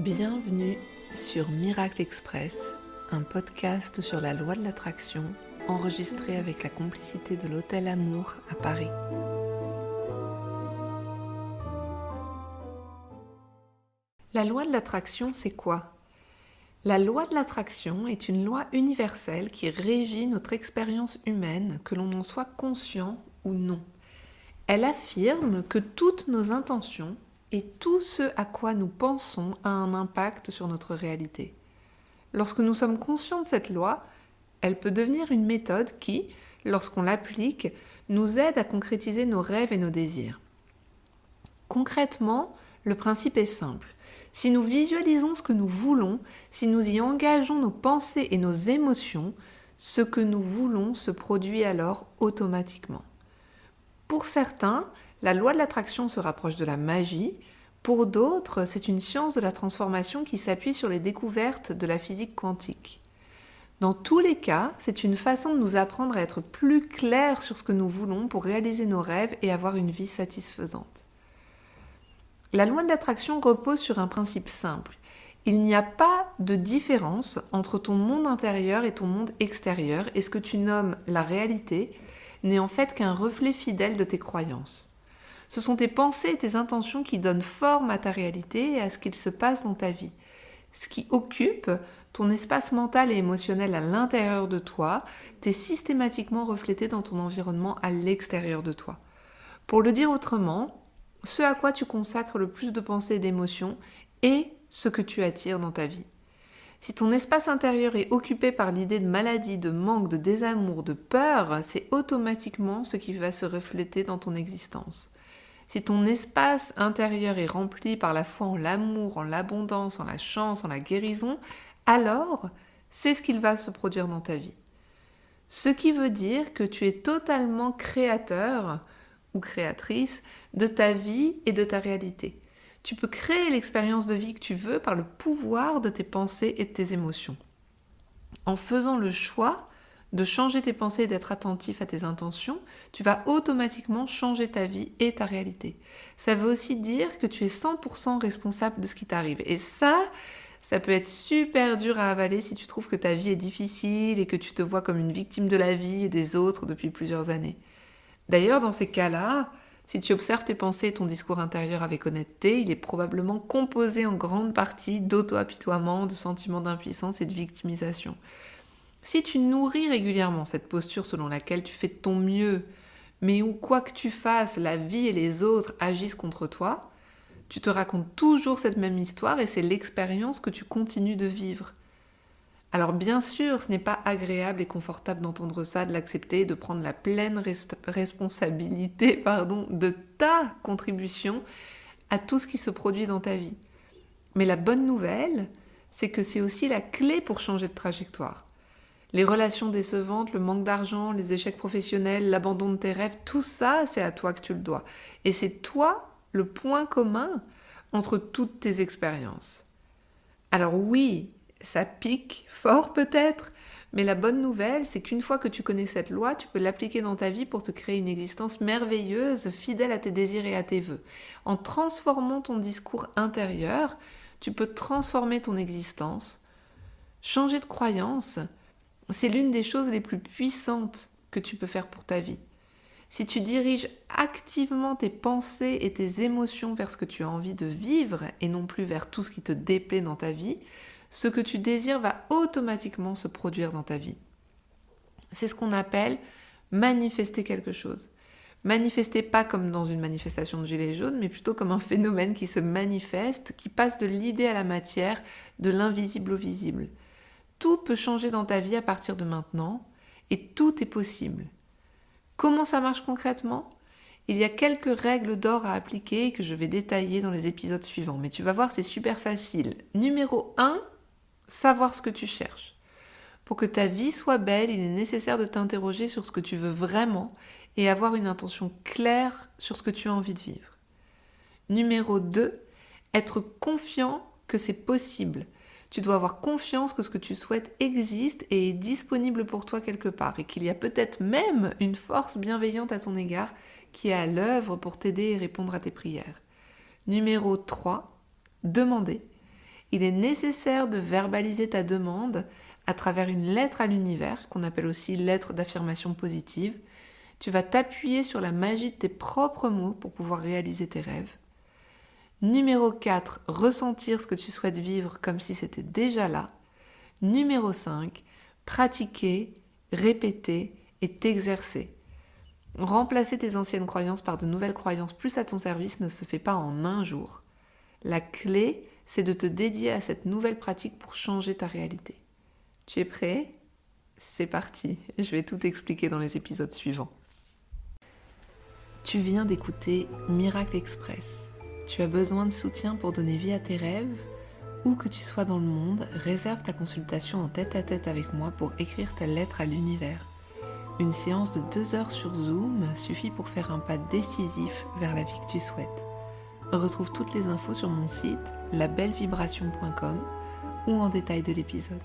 Bienvenue sur Miracle Express, un podcast sur la loi de l'attraction enregistré avec la complicité de l'Hôtel Amour à Paris. La loi de l'attraction, c'est quoi? La loi de l'attraction est une loi universelle qui régit notre expérience humaine, que l'on en soit conscient ou non. Elle affirme que toutes nos intentions et tout ce à quoi nous pensons a un impact sur notre réalité. Lorsque nous sommes conscients de cette loi, elle peut devenir une méthode qui, lorsqu'on l'applique, nous aide à concrétiser nos rêves et nos désirs. Concrètement, le principe est simple. Si nous visualisons ce que nous voulons, si nous y engageons nos pensées et nos émotions, ce que nous voulons se produit alors automatiquement. Pour certains, la loi de l'attraction se rapproche de la magie. Pour d'autres, c'est une science de la transformation qui s'appuie sur les découvertes de la physique quantique. Dans tous les cas, c'est une façon de nous apprendre à être plus clairs sur ce que nous voulons pour réaliser nos rêves et avoir une vie satisfaisante. La loi de l'attraction repose sur un principe simple. Il n'y a pas de différence entre ton monde intérieur et ton monde extérieur, et ce que tu nommes la réalité n'est en fait qu'un reflet fidèle de tes croyances. Ce sont tes pensées et tes intentions qui donnent forme à ta réalité et à ce qu'il se passe dans ta vie. Ce qui occupe ton espace mental et émotionnel à l'intérieur de toi t'est systématiquement reflété dans ton environnement à l'extérieur de toi. Pour le dire autrement, ce à quoi tu consacres le plus de pensées et d'émotions est ce que tu attires dans ta vie. Si ton espace intérieur est occupé par l'idée de maladie, de manque, de désamour, de peur, c'est automatiquement ce qui va se refléter dans ton existence. Si ton espace intérieur est rempli par la foi en l'amour, en l'abondance, en la chance, en la guérison, alors c'est ce qu'il va se produire dans ta vie. Ce qui veut dire que tu es totalement créateur ou créatrice de ta vie et de ta réalité. Tu peux créer l'expérience de vie que tu veux par le pouvoir de tes pensées et de tes émotions. En faisant le choix de changer tes pensées et d'être attentif à tes intentions, tu vas automatiquement changer ta vie et ta réalité. Ça veut aussi dire que tu es 100% responsable de ce qui t'arrive. Et ça, ça peut être super dur à avaler si tu trouves que ta vie est difficile et que tu te vois comme une victime de la vie et des autres depuis plusieurs années. D'ailleurs, dans ces cas-là, si tu observes tes pensées et ton discours intérieur avec honnêteté, il est probablement composé en grande partie d'auto-apitoiement, de sentiments d'impuissance et de victimisation. Si tu nourris régulièrement cette posture selon laquelle tu fais ton mieux, mais où quoi que tu fasses, la vie et les autres agissent contre toi, tu te racontes toujours cette même histoire et c'est l'expérience que tu continues de vivre. Alors bien sûr, ce n'est pas agréable et confortable d'entendre ça, de l'accepter, de prendre la pleine responsabilité pardon, de ta contribution à tout ce qui se produit dans ta vie. Mais la bonne nouvelle, c'est que c'est aussi la clé pour changer de trajectoire. Les relations décevantes, le manque d'argent, les échecs professionnels, l'abandon de tes rêves, tout ça, c'est à toi que tu le dois. Et c'est toi le point commun entre toutes tes expériences. Alors oui, ça pique fort peut-être, mais la bonne nouvelle, c'est qu'une fois que tu connais cette loi, tu peux l'appliquer dans ta vie pour te créer une existence merveilleuse, fidèle à tes désirs et à tes voeux. En transformant ton discours intérieur, tu peux transformer ton existence, changer de croyance, c'est l'une des choses les plus puissantes que tu peux faire pour ta vie. Si tu diriges activement tes pensées et tes émotions vers ce que tu as envie de vivre et non plus vers tout ce qui te déplaît dans ta vie, ce que tu désires va automatiquement se produire dans ta vie. C'est ce qu'on appelle manifester quelque chose. Manifester pas comme dans une manifestation de gilet jaune, mais plutôt comme un phénomène qui se manifeste, qui passe de l'idée à la matière, de l'invisible au visible. Tout peut changer dans ta vie à partir de maintenant et tout est possible. Comment ça marche concrètement? Il y a quelques règles d'or à appliquer que je vais détailler dans les épisodes suivants, mais tu vas voir, c'est super facile. Numéro 1, savoir ce que tu cherches. Pour que ta vie soit belle, il est nécessaire de t'interroger sur ce que tu veux vraiment et avoir une intention claire sur ce que tu as envie de vivre. Numéro 2, être confiant que c'est possible. Tu dois avoir confiance que ce que tu souhaites existe et est disponible pour toi quelque part et qu'il y a peut-être même une force bienveillante à ton égard qui est à l'œuvre pour t'aider et répondre à tes prières. Numéro 3, demander. Il est nécessaire de verbaliser ta demande à travers une lettre à l'univers, qu'on appelle aussi lettre d'affirmation positive. Tu vas t'appuyer sur la magie de tes propres mots pour pouvoir réaliser tes rêves. Numéro 4, ressentir ce que tu souhaites vivre comme si c'était déjà là. Numéro 5, pratiquer, répéter et t'exercer. Remplacer tes anciennes croyances par de nouvelles croyances plus à ton service ne se fait pas en un jour. La clé, c'est de te dédier à cette nouvelle pratique pour changer ta réalité. Tu es prêt? C'est parti, je vais tout expliquer dans les épisodes suivants. Tu viens d'écouter Miracle Express. Tu as besoin de soutien pour donner vie à tes rêves? Où que tu sois dans le monde, réserve ta consultation en tête à tête avec moi pour écrire ta lettre à l'univers. Une séance de deux heures sur Zoom suffit pour faire un pas décisif vers la vie que tu souhaites. Retrouve toutes les infos sur mon site labellevibration.com ou en détail de l'épisode.